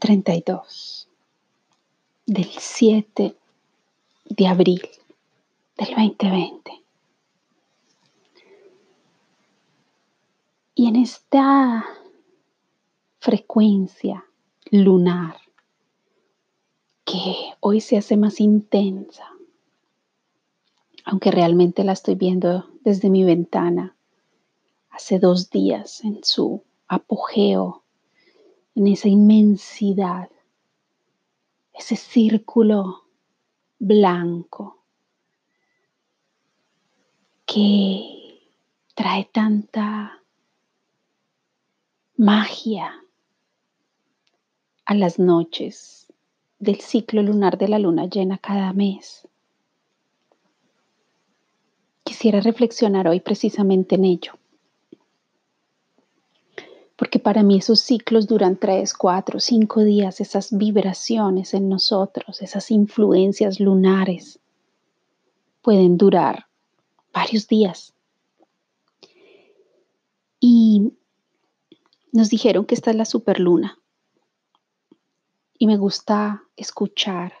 Cuarentena, día 32 del 7 de abril del 2020. Y en esta frecuencia lunar que hoy se hace más intensa, aunque realmente la estoy viendo desde mi ventana hace dos días en su apogeo, en esa inmensidad, ese círculo blanco que trae tanta magia a las noches del ciclo lunar de la luna llena cada mes. Quisiera reflexionar hoy precisamente en ello para mí esos ciclos duran tres, cuatro, cinco días, esas vibraciones en nosotros, esas influencias lunares, pueden durar varios días. Y nos dijeron que esta es la superluna. Y me gusta escuchar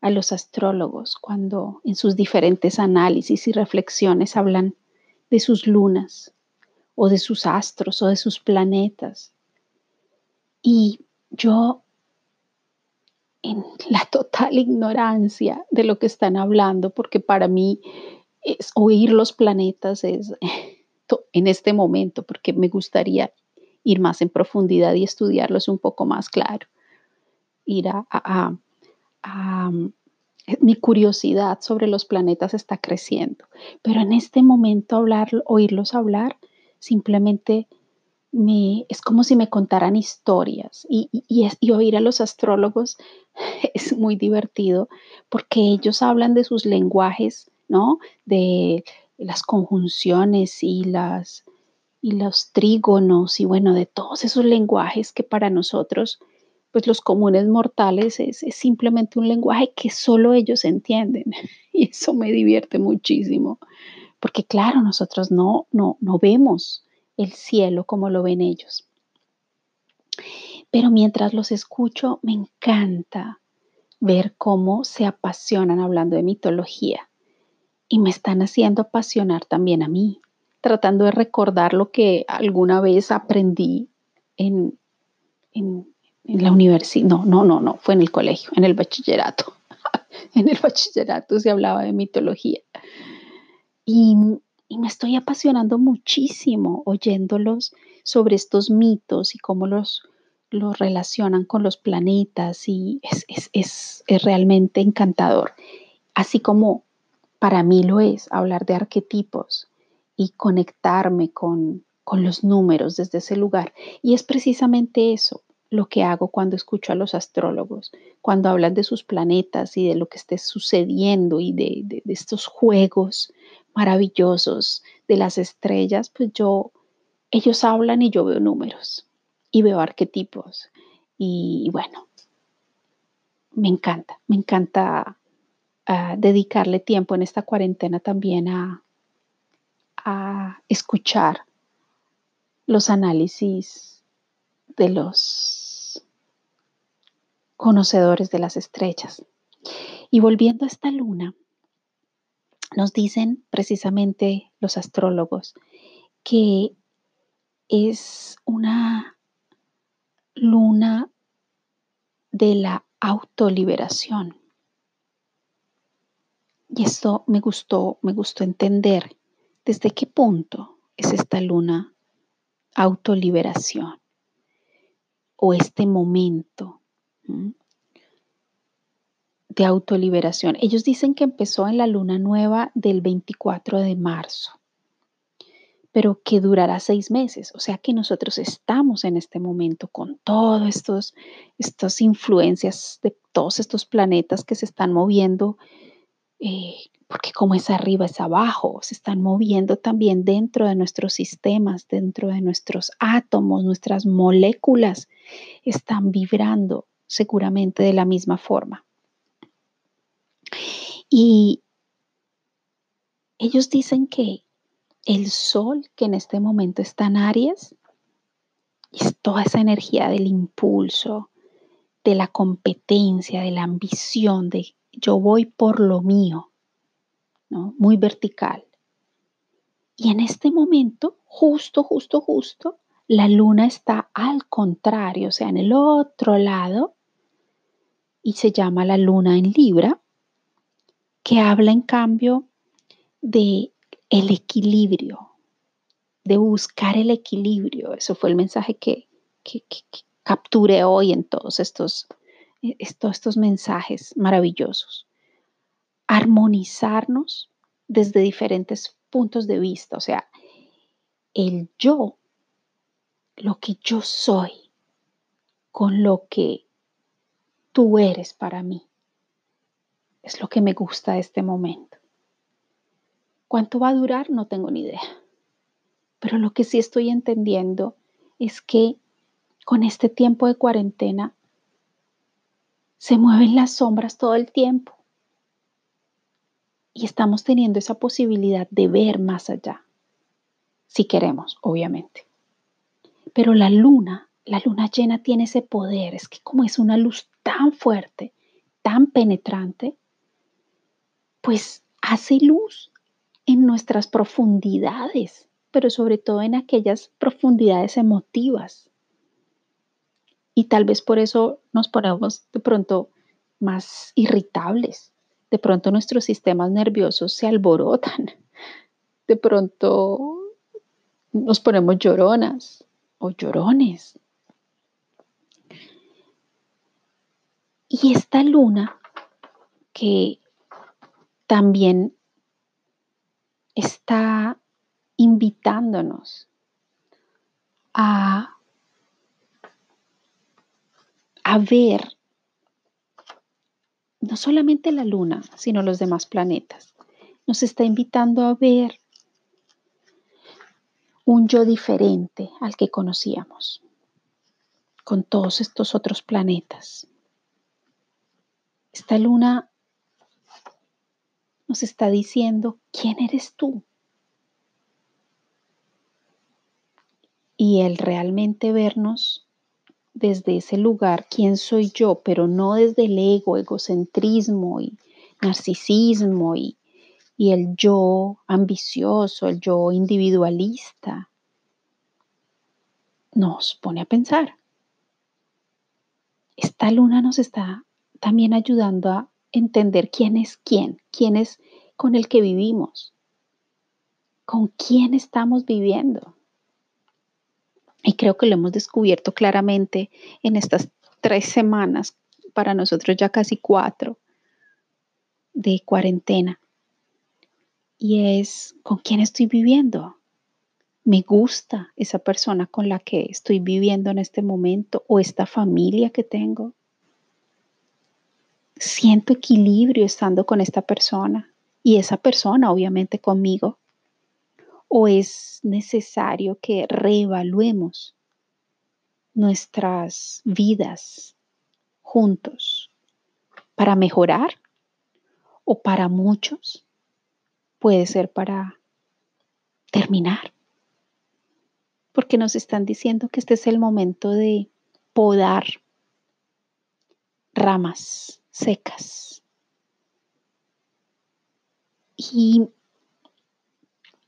a los astrólogos cuando en sus diferentes análisis y reflexiones hablan de sus lunas o de sus astros o de sus planetas. Y yo, en la total ignorancia de lo que están hablando, porque para mí es oír los planetas es en este momento, porque me gustaría ir más en profundidad y estudiarlos un poco más claro. Ir a, a mi curiosidad sobre los planetas está creciendo, pero en este momento hablar, oírlos hablar, simplemente me, es como si me contaran historias y, y, oír a los astrólogos es muy divertido porque ellos hablan de sus lenguajes, ¿no? De las conjunciones y las y los trígonos y bueno, de todos esos lenguajes que para nosotros, pues los comunes mortales, es, es, simplemente un lenguaje que solo ellos entienden. Y eso me divierte muchísimo. Porque claro, nosotros no, no, no vemos el cielo como lo ven ellos. Pero mientras los escucho, me encanta ver cómo se apasionan hablando de mitología y me están haciendo apasionar también a mí, tratando de recordar lo que alguna vez aprendí en, en, en la universidad. No, no, no, no, fue en el colegio, en el bachillerato. en el bachillerato se hablaba de mitología. Y, me estoy apasionando muchísimo oyéndolos sobre estos mitos y cómo los, los relacionan con los planetas y es, es, realmente encantador. Así como para mí lo es hablar de arquetipos y conectarme con, con los números desde ese lugar. Y es precisamente eso lo que hago cuando escucho a los astrólogos, cuando hablan de sus planetas y de lo que esté sucediendo y de, de estos juegos maravillosos de las estrellas, pues yo, ellos hablan y yo veo números y veo arquetipos. Y, bueno, me encanta, me encanta ah, dedicarle tiempo en esta cuarentena también a, a escuchar los análisis de los conocedores de las estrellas. Y volviendo a esta luna, nos dicen precisamente los astrólogos que es una luna de la autoliberación. Y esto me gustó, me gustó entender desde qué punto es esta luna autoliberación o este momento de autoliberación. Ellos dicen que empezó en la luna nueva del 24 de marzo, pero que durará seis meses. O sea que nosotros estamos en este momento con todas estos, estas influencias de todos estos planetas que se están moviendo, eh, porque como es arriba es abajo, se están moviendo también dentro de nuestros sistemas, dentro de nuestros átomos, nuestras moléculas están vibrando seguramente de la misma forma. Y ellos dicen que el sol que en este momento está en Aries es toda esa energía del impulso, de la competencia, de la ambición, de yo voy por lo mío. Muy vertical. Y en este momento, justo, justo, justo, la luna está al contrario, o sea, en el otro lado, y se llama la luna en Libra, que habla en cambio de el equilibrio, de buscar el equilibrio. Eso fue el mensaje que, que, capturé hoy en todos estos, eh, estos, estos mensajes maravillosos. Armonizarnos desde diferentes puntos de vista, o sea, el yo, lo que yo soy, con lo que tú eres para mí. Es lo que me gusta de este momento. ¿Cuánto va a durar? No tengo ni idea. Pero lo que sí estoy entendiendo es que con este tiempo de cuarentena se mueven las sombras todo el tiempo. Y estamos teniendo esa posibilidad de ver más allá, si queremos, obviamente. Pero la luna, la luna llena tiene ese poder, es que como es una luz tan fuerte, tan penetrante, pues hace luz en nuestras profundidades, pero sobre todo en aquellas profundidades emotivas. Y tal vez por eso nos ponemos de pronto más irritables. De pronto nuestros sistemas nerviosos se alborotan. De pronto nos ponemos lloronas o llorones. Y esta luna que también está invitándonos a, a ver no solamente la luna, sino los demás planetas. Nos está invitando a ver un yo diferente al que conocíamos, con todos estos otros planetas. Esta luna nos está diciendo, ¿quién eres tú? Y el realmente vernos desde ese lugar, ¿quién soy yo? Pero no desde el ego, egocentrismo y narcisismo y, y el yo ambicioso, el yo individualista, nos pone a pensar. Esta luna nos está también ayudando a entender quién es quién, quién es con el que vivimos, con quién estamos viviendo. Y creo que lo hemos descubierto claramente en estas tres semanas, para nosotros ya casi cuatro, de cuarentena. Y es con quién estoy viviendo. Me gusta esa persona con la que estoy viviendo en este momento o esta familia que tengo siento equilibrio estando con esta persona y esa persona obviamente conmigo. ¿O es necesario que reevaluemos nuestras vidas juntos para mejorar? ¿O para muchos puede ser para terminar? Porque nos están diciendo que este es el momento de podar ramas secas. Y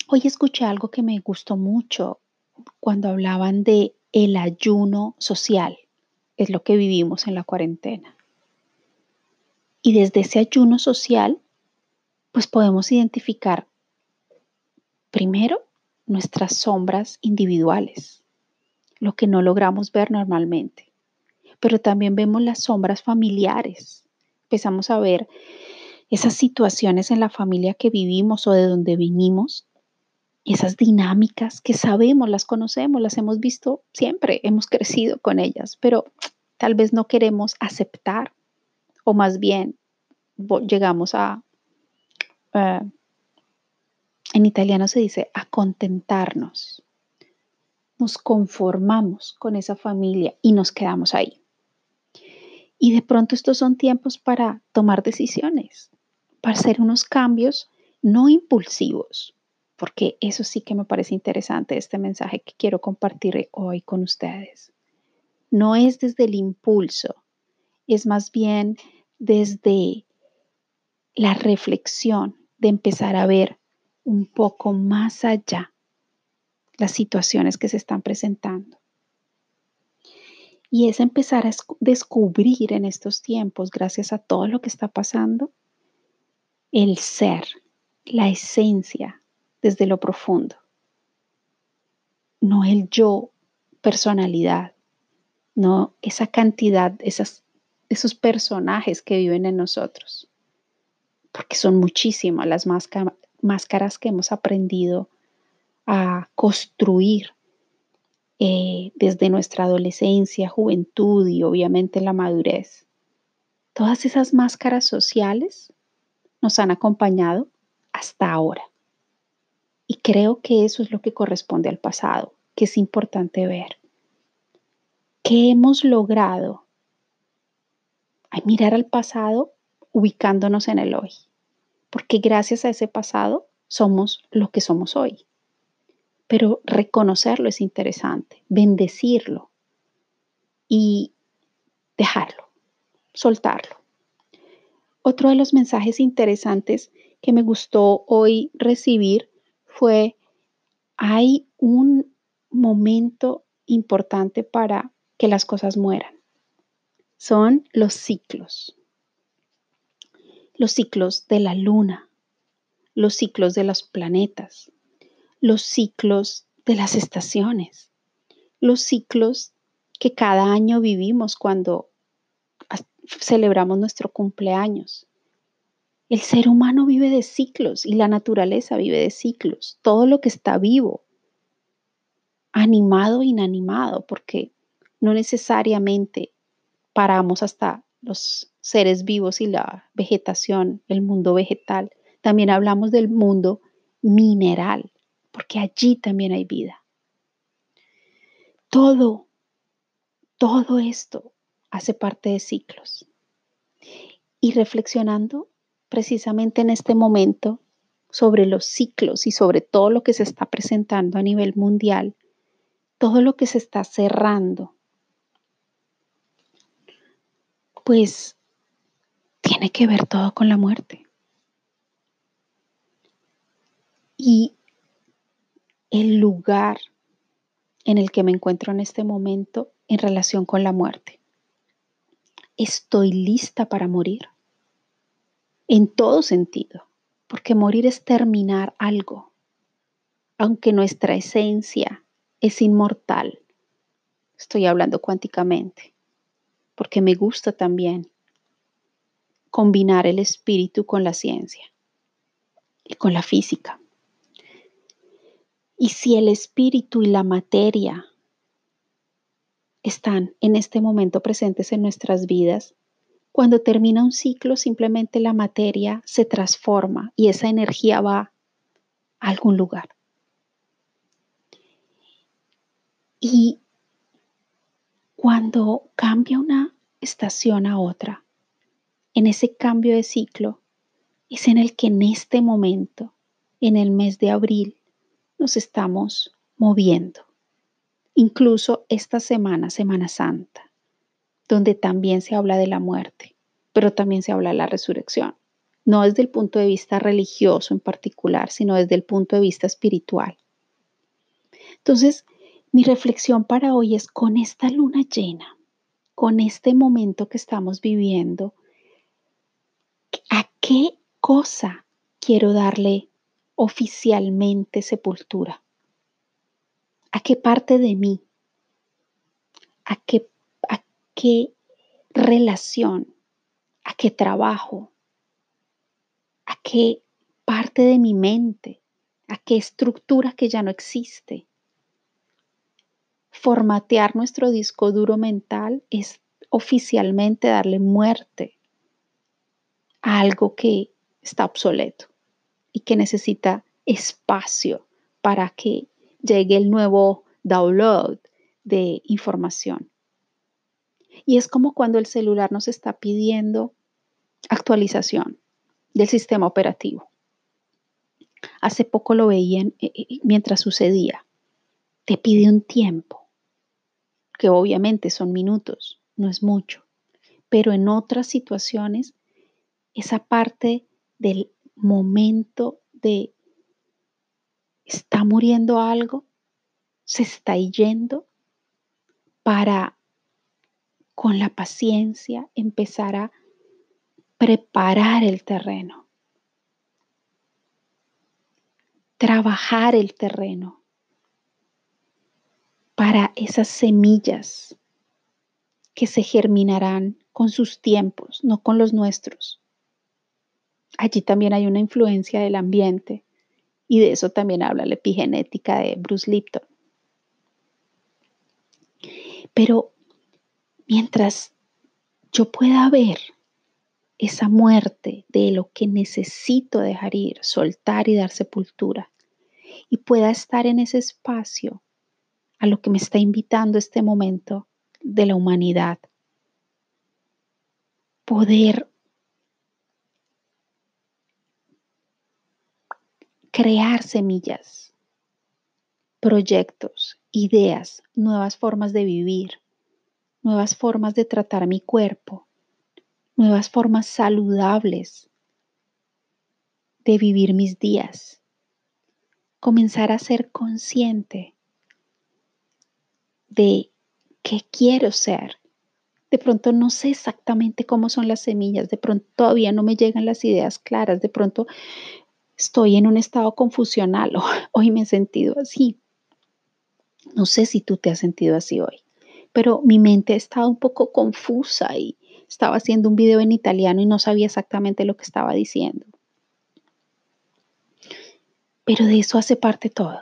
hoy escuché algo que me gustó mucho cuando hablaban de el ayuno social. Es lo que vivimos en la cuarentena. Y desde ese ayuno social, pues podemos identificar primero nuestras sombras individuales, lo que no logramos ver normalmente, pero también vemos las sombras familiares, empezamos a ver esas situaciones en la familia que vivimos o de donde vinimos, esas dinámicas que sabemos, las conocemos, las hemos visto siempre, hemos crecido con ellas, pero tal vez no queremos aceptar o más bien llegamos a, eh, en italiano se dice, a contentarnos. Nos conformamos con esa familia y nos quedamos ahí. Y de pronto estos son tiempos para tomar decisiones, para hacer unos cambios no impulsivos, porque eso sí que me parece interesante, este mensaje que quiero compartir hoy con ustedes. No es desde el impulso, es más bien desde la reflexión de empezar a ver un poco más allá las situaciones que se están presentando. Y es empezar a descubrir en estos tiempos, gracias a todo lo que está pasando, el ser, la esencia desde lo profundo. No el yo, personalidad, no esa cantidad, esas, esos personajes que viven en nosotros, porque son muchísimas las máscaras que hemos aprendido a construir eh, desde nuestra adolescencia, juventud y obviamente la madurez. Todas esas máscaras sociales nos han acompañado hasta ahora. Y creo que eso es lo que corresponde al pasado, que es importante ver. ¿Qué hemos logrado? Hay mirar al pasado ubicándonos en el hoy, porque gracias a ese pasado somos lo que somos hoy. Pero reconocerlo es interesante, bendecirlo y dejarlo, soltarlo. Otro de los mensajes interesantes que me gustó hoy recibir fue, hay un momento importante para que las cosas mueran. Son los ciclos. Los ciclos de la luna, los ciclos de los planetas, los ciclos de las estaciones, los ciclos que cada año vivimos cuando celebramos nuestro cumpleaños. El ser humano vive de ciclos y la naturaleza vive de ciclos. Todo lo que está vivo, animado inanimado, porque no necesariamente paramos hasta los seres vivos y la vegetación, el mundo vegetal. También hablamos del mundo mineral, porque allí también hay vida. Todo, todo esto hace parte de ciclos. Y reflexionando precisamente en este momento sobre los ciclos y sobre todo lo que se está presentando a nivel mundial, todo lo que se está cerrando, pues tiene que ver todo con la muerte. Y el lugar en el que me encuentro en este momento en relación con la muerte. Estoy lista para morir. En todo sentido, porque morir es terminar algo. Aunque nuestra esencia es inmortal, estoy hablando cuánticamente, porque me gusta también combinar el espíritu con la ciencia y con la física. Y si el espíritu y la materia están en este momento presentes en nuestras vidas, cuando termina un ciclo simplemente la materia se transforma y esa energía va a algún lugar. Y cuando cambia una estación a otra, en ese cambio de ciclo, es en el que en este momento, en el mes de abril, nos estamos moviendo. Incluso esta semana, Semana Santa, donde también se habla de la muerte, pero también se habla de la resurrección. No desde el punto de vista religioso en particular, sino desde el punto de vista espiritual. Entonces, mi reflexión para hoy es con esta luna llena, con este momento que estamos viviendo, ¿a qué cosa quiero darle oficialmente sepultura? ¿A qué parte de mí? ¿A qué, a qué relación? ¿A qué trabajo? ¿A qué parte de mi mente? ¿A qué estructura que ya no existe? Formatear nuestro disco duro mental es oficialmente darle muerte a algo que está obsoleto y que necesita espacio para que llegue el nuevo download de información. Y es como cuando el celular nos está pidiendo actualización del sistema operativo. hace poco lo veía eh, eh, mientras sucedía. Te pide un tiempo, que obviamente son minutos, no es mucho, pero en otras situaciones, esa parte del momento de está muriendo algo, se está yendo para con la paciencia empezar a preparar el terreno, trabajar el terreno. Para esas semillas que se germinarán con sus tiempos, no con los nuestros. Allí también hay una influencia del ambiente y de eso también habla la epigenética de Bruce Lipton. Pero mientras yo pueda ver esa muerte de lo que necesito dejar ir, soltar y dar sepultura, y pueda estar en ese espacio a lo que me está invitando este momento de la humanidad. Poder crear semillas, proyectos, ideas, nuevas formas de vivir, nuevas formas de tratar mi cuerpo, nuevas formas saludables de vivir mis días. Comenzar a ser consciente de qué quiero ser. De pronto no sé exactamente cómo son las semillas, de pronto todavía no me llegan las ideas claras, de pronto estoy en un estado confusional hoy me he sentido así. No sé si tú te has sentido así hoy, pero mi mente ha estado un poco confusa y estaba haciendo un video en italiano y no sabía exactamente lo que estaba diciendo. Pero de eso hace parte todo.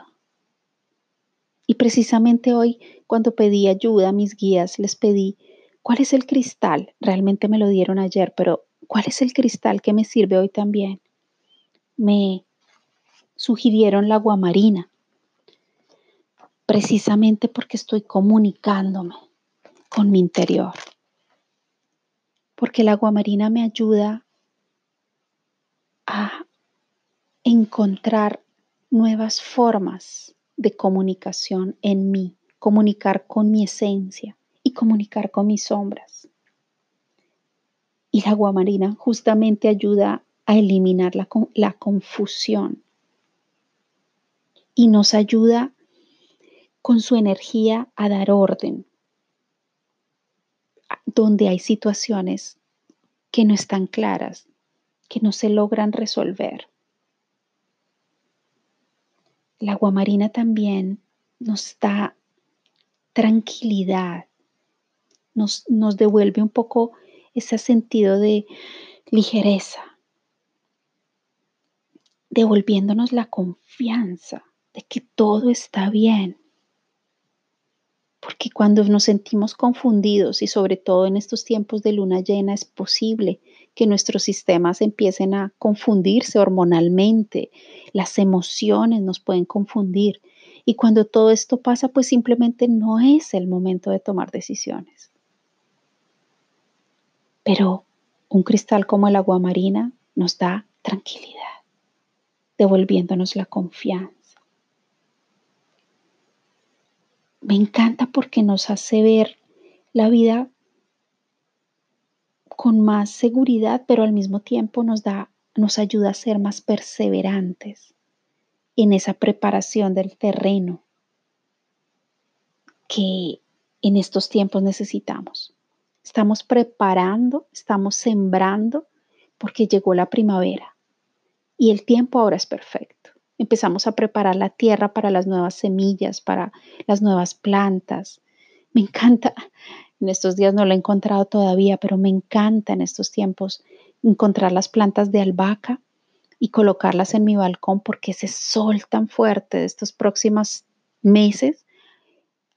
Y precisamente hoy, cuando pedí ayuda a mis guías, les pedí, ¿cuál es el cristal? Realmente me lo dieron ayer, pero ¿cuál es el cristal que me sirve hoy también? Me sugirieron la guamarina, precisamente porque estoy comunicándome con mi interior porque el agua marina me ayuda a encontrar nuevas formas de comunicación en mí, comunicar con mi esencia y comunicar con mis sombras. Y la agua marina justamente ayuda a eliminar la, la confusión y nos ayuda con su energía a dar orden, donde hay situaciones que no están claras, que no se logran resolver. La agua marina también nos da tranquilidad, nos, nos devuelve un poco ese sentido de ligereza, devolviéndonos la confianza de que todo está bien, porque cuando nos sentimos confundidos y sobre todo en estos tiempos de luna llena es posible que nuestros sistemas empiecen a confundirse hormonalmente, las emociones nos pueden confundir y cuando todo esto pasa pues simplemente no es el momento de tomar decisiones. Pero un cristal como el agua marina nos da tranquilidad, devolviéndonos la confianza me encanta porque nos hace ver la vida con más seguridad, pero al mismo tiempo nos da nos ayuda a ser más perseverantes en esa preparación del terreno que en estos tiempos necesitamos. Estamos preparando, estamos sembrando porque llegó la primavera y el tiempo ahora es perfecto empezamos a preparar la tierra para las nuevas semillas, para las nuevas plantas. Me encanta, en estos días no lo he encontrado todavía, pero me encanta en estos tiempos encontrar las plantas de albahaca y colocarlas en mi balcón porque ese sol tan fuerte de estos próximos meses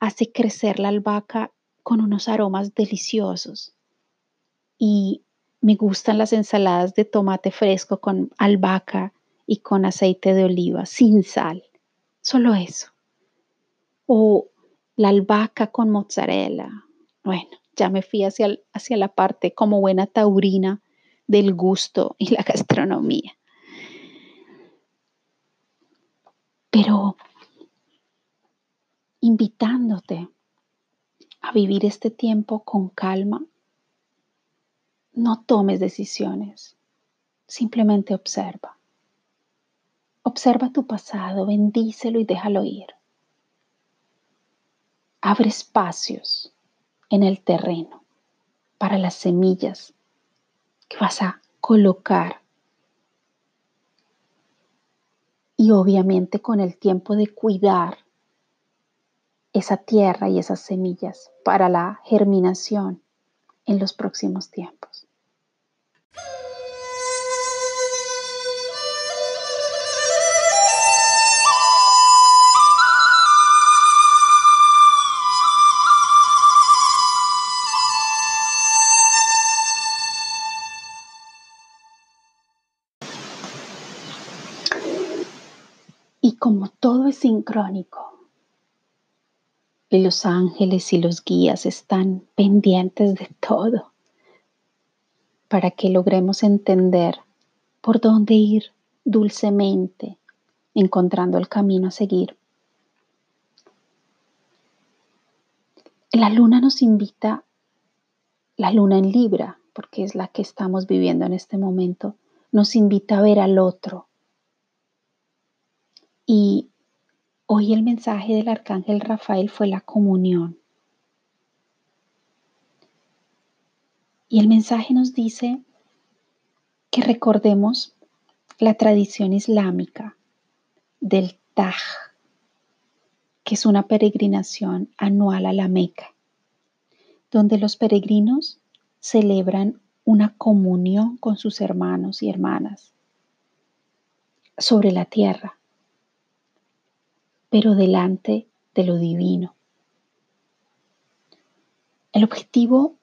hace crecer la albahaca con unos aromas deliciosos. Y me gustan las ensaladas de tomate fresco con albahaca y con aceite de oliva, sin sal. Solo eso. O la albahaca con mozzarella. Bueno, ya me fui hacia, hacia la parte como buena taurina del gusto y la gastronomía. pero invitándote a vivir este tiempo con calma, no tomes decisiones, simplemente observa. Observa tu pasado, bendícelo y déjalo ir. Abre espacios en el terreno para las semillas que vas a colocar. Y obviamente con el tiempo de cuidar esa tierra y esas semillas para la germinación en los próximos tiempos. Sincrónico, y los ángeles y los guías están pendientes de todo para que logremos entender por dónde ir dulcemente, encontrando el camino a seguir. La luna nos invita, la luna en Libra, porque es la que estamos viviendo en este momento, nos invita a ver al otro, y hoy el mensaje del arcángel Rafael fue la comunión. Y el mensaje nos dice que recordemos la tradición islámica del Taj, que es una peregrinación anual a la Meca, donde los peregrinos celebran una comunión con sus hermanos y hermanas sobre la tierra pero delante de lo divino. El objetivo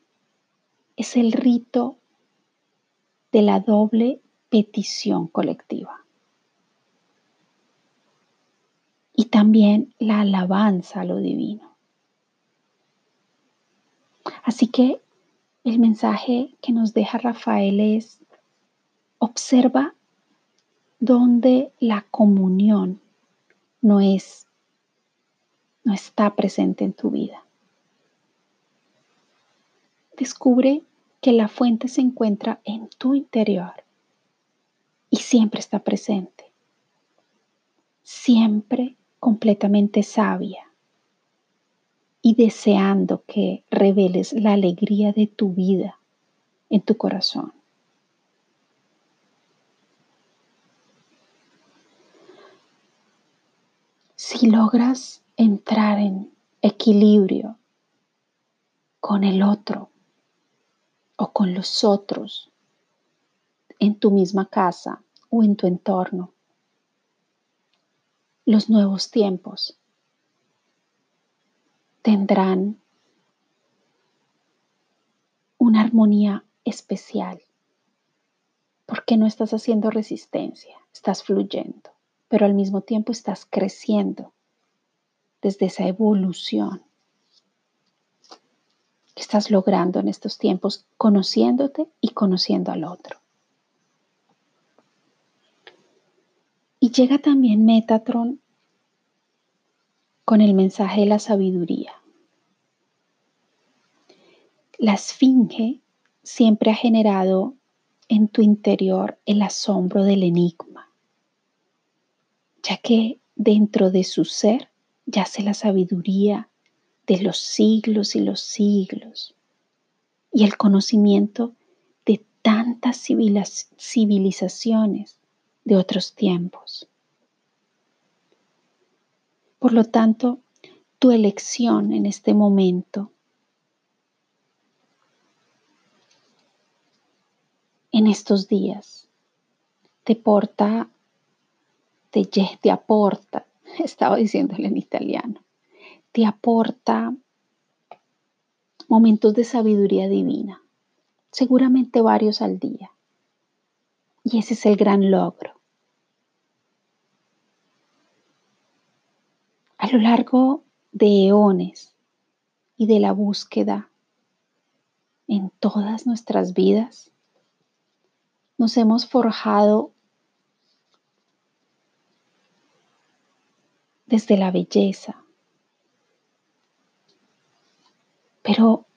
es el rito de la doble petición colectiva y también la alabanza a lo divino. Así que el mensaje que nos deja Rafael es, observa dónde la comunión no es, no está presente en tu vida. Descubre que la fuente se encuentra en tu interior y siempre está presente, siempre completamente sabia y deseando que reveles la alegría de tu vida en tu corazón. Si logras entrar en equilibrio con el otro o con los otros en tu misma casa o en tu entorno, los nuevos tiempos tendrán una armonía especial porque no estás haciendo resistencia, estás fluyendo pero al mismo tiempo estás creciendo desde esa evolución que estás logrando en estos tiempos, conociéndote y conociendo al otro. Y llega también Metatron con el mensaje de la sabiduría. La esfinge siempre ha generado en tu interior el asombro del enigma ya que dentro de su ser yace la sabiduría de los siglos y los siglos y el conocimiento de tantas civilizaciones de otros tiempos. Por lo tanto, tu elección en este momento, en estos días, te porta te, aporta, estaba diciéndole en italiano, te aporta momentos de sabiduría divina, seguramente varios al día. Y ese es el gran logro. A lo largo de eones y de la búsqueda en todas nuestras vidas, nos hemos forjado desde la belleza. Pero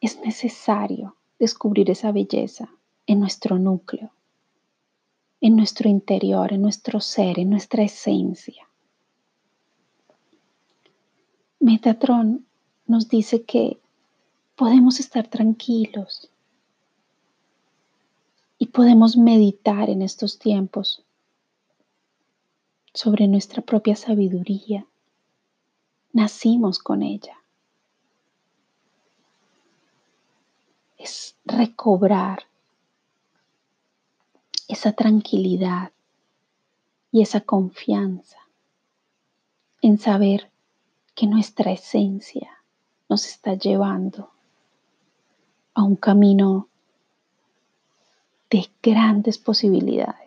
es necesario descubrir esa belleza en nuestro núcleo, en nuestro interior, en nuestro ser, en nuestra esencia. Metatron nos dice que podemos estar tranquilos y podemos meditar en estos tiempos sobre nuestra propia sabiduría. Nacimos con ella. Es recobrar esa tranquilidad y esa confianza en saber que nuestra esencia nos está llevando a un camino de grandes posibilidades.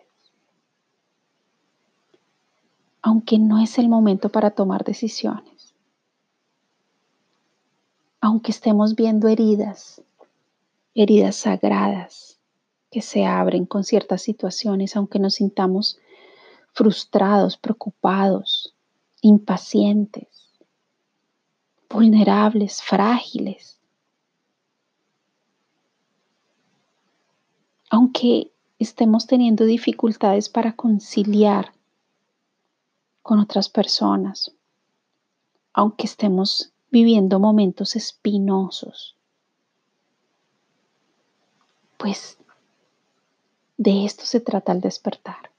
Aunque no es el momento para tomar decisiones. Aunque estemos viendo heridas, heridas sagradas que se abren con ciertas situaciones, aunque nos sintamos frustrados, preocupados, impacientes vulnerables, frágiles. Aunque estemos teniendo dificultades para conciliar con otras personas, aunque estemos viviendo momentos espinosos, pues de esto se trata el despertar.